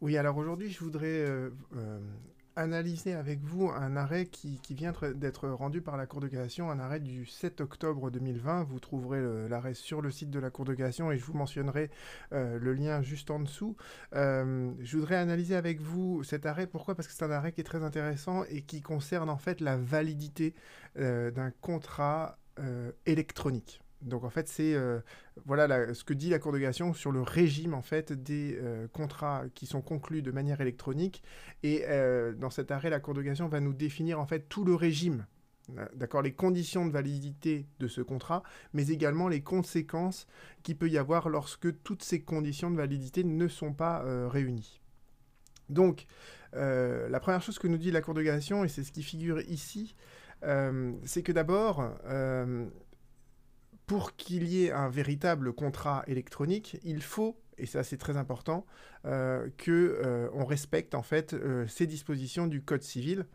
Oui, alors aujourd'hui, je voudrais euh, euh, analyser avec vous un arrêt qui, vient d'être rendu par la Cour de cassation, un arrêt du 7 octobre 2020. Vous trouverez l'arrêt sur le site de la Cour de cassation et je vous mentionnerai euh, le lien juste en dessous. je voudrais analyser avec vous cet arrêt. Pourquoi? Parce que c'est un arrêt qui est très intéressant et qui concerne en fait la validité d'un contrat électronique. Donc en fait, c'est euh, voilà ce que dit la Cour de cassation sur le régime en fait des euh, contrats qui sont conclus de manière électronique. Et euh, dans cet arrêt, la Cour de cassation va nous définir en fait tout le régime, d'accord, les conditions de validité de ce contrat, mais également les conséquences qu'il peut y avoir lorsque toutes ces conditions de validité ne sont pas réunies. Donc, la première chose que nous dit la Cour de cassation, et c'est ce qui figure ici, c'est que d'abord, pour qu'il y ait un véritable contrat électronique, il faut, et ça c'est très important, euh, euh, on respecte en fait euh, ces dispositions du Code civil,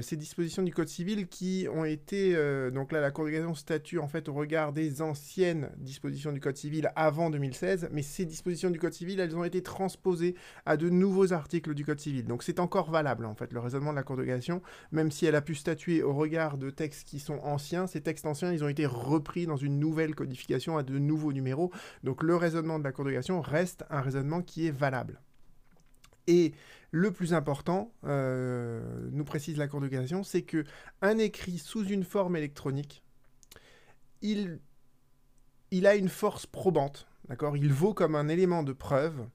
ces dispositions du Code civil qui ont été donc là la Cour de statue en fait au regard des anciennes dispositions du Code civil avant 2016, mais ces dispositions du Code civil elles ont été transposées à de nouveaux articles du Code civil, donc c'est encore valable en fait le raisonnement de la Cour de même si elle a pu statuer au regard de textes qui sont anciens, ces textes anciens ils ont été repris dans une nouvelle codification à de nouveaux numéros, donc le raisonnement de la Cour de reste un raisonnement qui est valable et le plus important, euh, nous précise la Cour de cassation, c'est que un écrit sous une forme électronique, il, a une force probante, d'accord? Il vaut comme un élément de preuve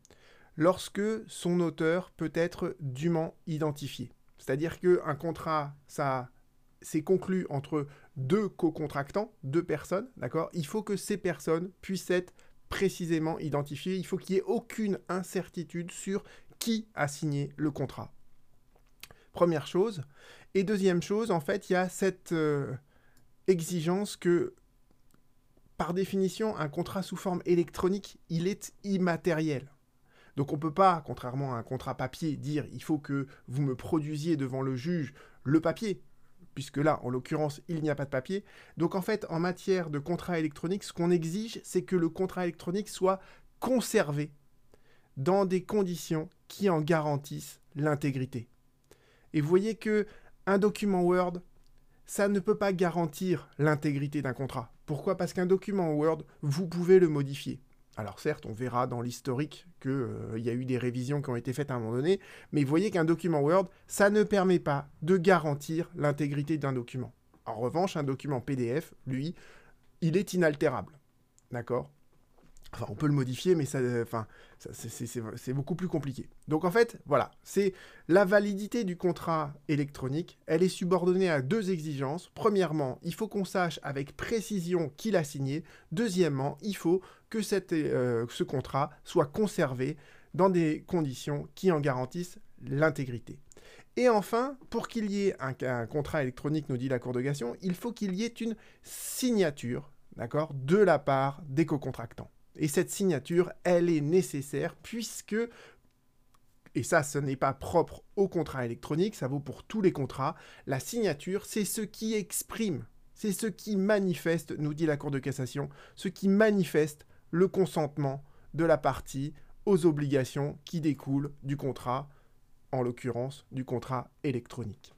lorsque son auteur peut être dûment identifié. C'est-à-dire qu'un contrat, ça c'est conclu entre deux co-contractants, deux personnes, d'accord? Il faut que ces personnes puissent être précisément identifié. Il faut qu'il n'y ait aucune incertitude sur qui a signé le contrat. Première chose. Et deuxième chose, en fait, il y a cette euh, exigence que, par définition, un contrat sous forme électronique, il est immatériel. Donc on ne peut pas, contrairement à un contrat papier, dire il faut que vous me produisiez devant le juge le papier puisque là, en l'occurrence, il n'y a pas de papier. Donc en fait, en matière de contrat électronique, ce qu'on exige, c'est que le contrat électronique soit conservé dans des conditions qui en garantissent l'intégrité. Et vous voyez que un document Word, ça ne peut pas garantir l'intégrité d'un contrat. Pourquoi? Parce qu'un document Word, vous pouvez le modifier. Alors certes, on verra dans l'historique qu'il euh, y a eu des révisions qui ont été faites à un moment donné, mais vous voyez qu'un document Word, ça ne permet pas de garantir l'intégrité d'un document. En revanche, un document PDF, lui, il est inaltérable. D'accord? Enfin, on peut le modifier, mais ça, enfin, c'est beaucoup plus compliqué. Donc en fait, voilà, c'est la validité du contrat électronique. Elle est subordonnée à deux exigences. Premièrement, il faut qu'on sache avec précision qui l'a signé. Deuxièmement, il faut que euh, ce contrat soit conservé dans des conditions qui en garantissent l'intégrité. Et enfin, pour qu'il y ait un, contrat électronique, nous dit la Cour de cassation, il faut qu'il y ait une signature, de la part des co-contractants. Et cette signature, elle est nécessaire puisque, et ça ce n'est pas propre au contrat électronique, ça vaut pour tous les contrats, la signature, c'est ce qui exprime, c'est ce qui manifeste, nous dit la Cour de cassation, ce qui manifeste le consentement de la partie aux obligations qui découlent du contrat, en l'occurrence du contrat électronique.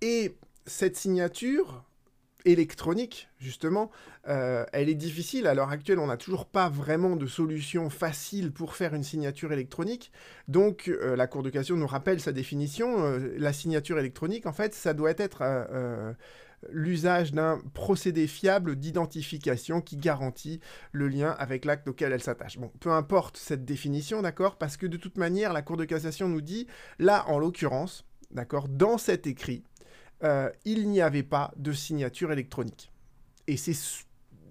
Et cette signature, électronique, justement, euh, elle est difficile. À l'heure actuelle, on n'a toujours pas vraiment de solution facile pour faire une signature électronique. Donc, euh, la Cour de cassation nous rappelle sa définition. Euh, la signature électronique, en fait, ça doit être l'usage d'un procédé fiable d'identification qui garantit le lien avec l'acte auquel elle s'attache. Bon, peu importe cette définition, d'accord, parce que de toute manière, la Cour de cassation nous dit, là, en l'occurrence, d'accord, dans cet écrit, euh, il n'y avait pas de signature électronique. Et c'est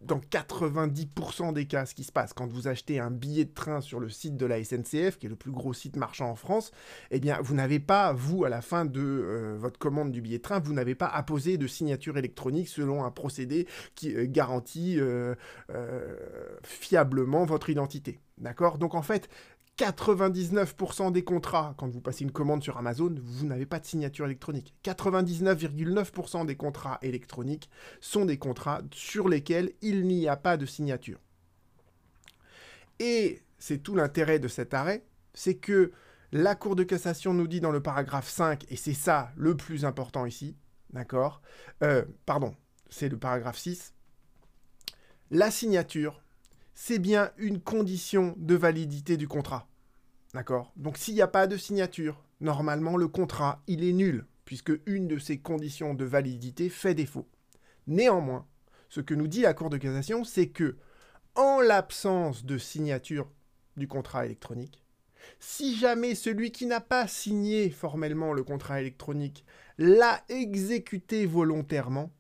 dans 90% des cas ce qui se passe quand vous achetez un billet de train sur le site de la SNCF, qui est le plus gros site marchand en France, eh bien vous n'avez pas, vous, à la fin de euh, votre commande du billet de train, vous n'avez pas apposé de signature électronique selon un procédé qui euh, garantit fiablement votre identité. D'accord? Donc en fait, 99% des contrats, quand vous passez une commande sur Amazon, vous n'avez pas de signature électronique. 99,9% des contrats électroniques sont des contrats sur lesquels il n'y a pas de signature. Et c'est tout l'intérêt de cet arrêt, c'est que la Cour de cassation nous dit dans le paragraphe 5, et c'est ça le plus important ici, d'accord euh, Pardon, c'est le paragraphe 6. La signature, c'est bien une condition de validité du contrat. D'accord? Donc s'il n'y a pas de signature, normalement le contrat, il est nul, puisque une de ces conditions de validité fait défaut. Néanmoins, ce que nous dit la Cour de cassation, c'est que, en l'absence de signature du contrat électronique, si jamais celui qui n'a pas signé formellement le contrat électronique l'a exécuté volontairement,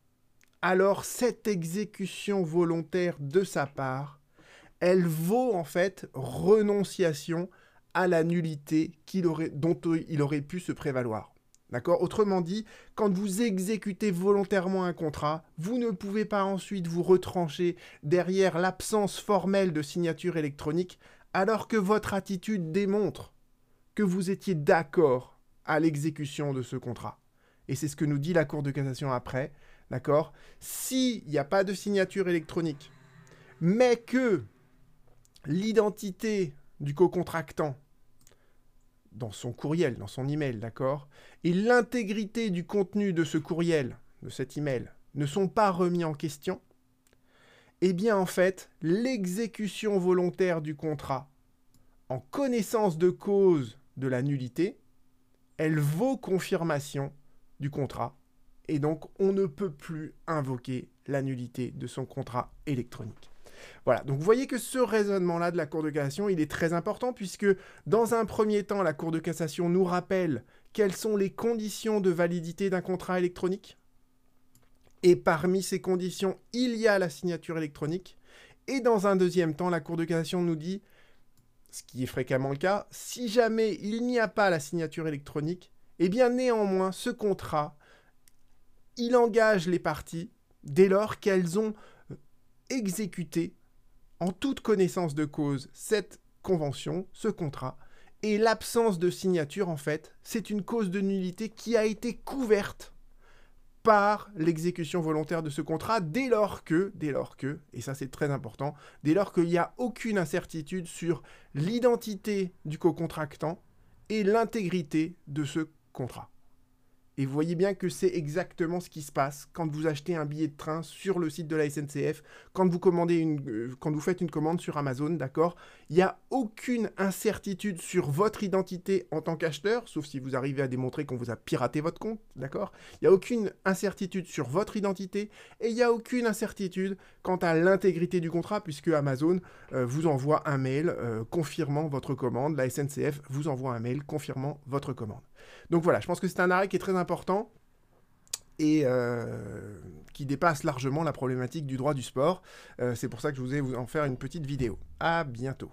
alors cette exécution volontaire de sa part, elle vaut en fait renonciation à la nullité aurait, dont il aurait pu se prévaloir. D'accord? Autrement dit, quand vous exécutez volontairement un contrat, vous ne pouvez pas ensuite vous retrancher derrière l'absence formelle de signature électronique alors que votre attitude démontre que vous étiez d'accord à l'exécution de ce contrat. Et c'est ce que nous dit la Cour de cassation après, d'accord? S'il n'y a pas de signature électronique, mais que l'identité du co-contractant dans son courriel, dans son email, d'accord Et l'intégrité du contenu de ce courriel, de cet email, ne sont pas remis en question, eh bien en fait, l'exécution volontaire du contrat, en connaissance de cause de la nullité, elle vaut confirmation du contrat, et donc on ne peut plus invoquer la nullité de son contrat électronique. Voilà, donc vous voyez que ce raisonnement-là de la Cour de cassation, il est très important puisque dans un premier temps, la Cour de cassation nous rappelle quelles sont les conditions de validité d'un contrat électronique. Et parmi ces conditions, il y a la signature électronique. Et dans un deuxième temps, la Cour de cassation nous dit, ce qui est fréquemment le cas, si jamais il n'y a pas la signature électronique, eh bien néanmoins, ce contrat, il engage les parties dès lors qu'elles ont exécuté en toute connaissance de cause cette convention, ce contrat, et l'absence de signature, en fait, c'est une cause de nullité qui a été couverte par l'exécution volontaire de ce contrat dès lors que, dès lors que, et ça c'est très important, dès lors qu'il n'y a aucune incertitude sur l'identité du co-contractant et l'intégrité de ce contrat. Et vous voyez bien que c'est exactement ce qui se passe quand vous achetez un billet de train sur le site de la SNCF, euh, quand vous faites une commande sur Amazon, d'accord? Il n'y a aucune incertitude sur votre identité en tant qu'acheteur, sauf si vous arrivez à démontrer qu'on vous a piraté votre compte, d'accord? Il n'y a aucune incertitude sur votre identité et il n'y a aucune incertitude quant à l'intégrité du contrat, puisque Amazon euh, vous envoie un mail euh, confirmant votre commande, la SNCF vous envoie un mail confirmant votre commande. Donc voilà, je pense que c'est un arrêt qui est très important et euh, qui dépasse largement la problématique du droit du sport. Euh, c'est pour ça que je vous ai en faire une petite vidéo. À bientôt.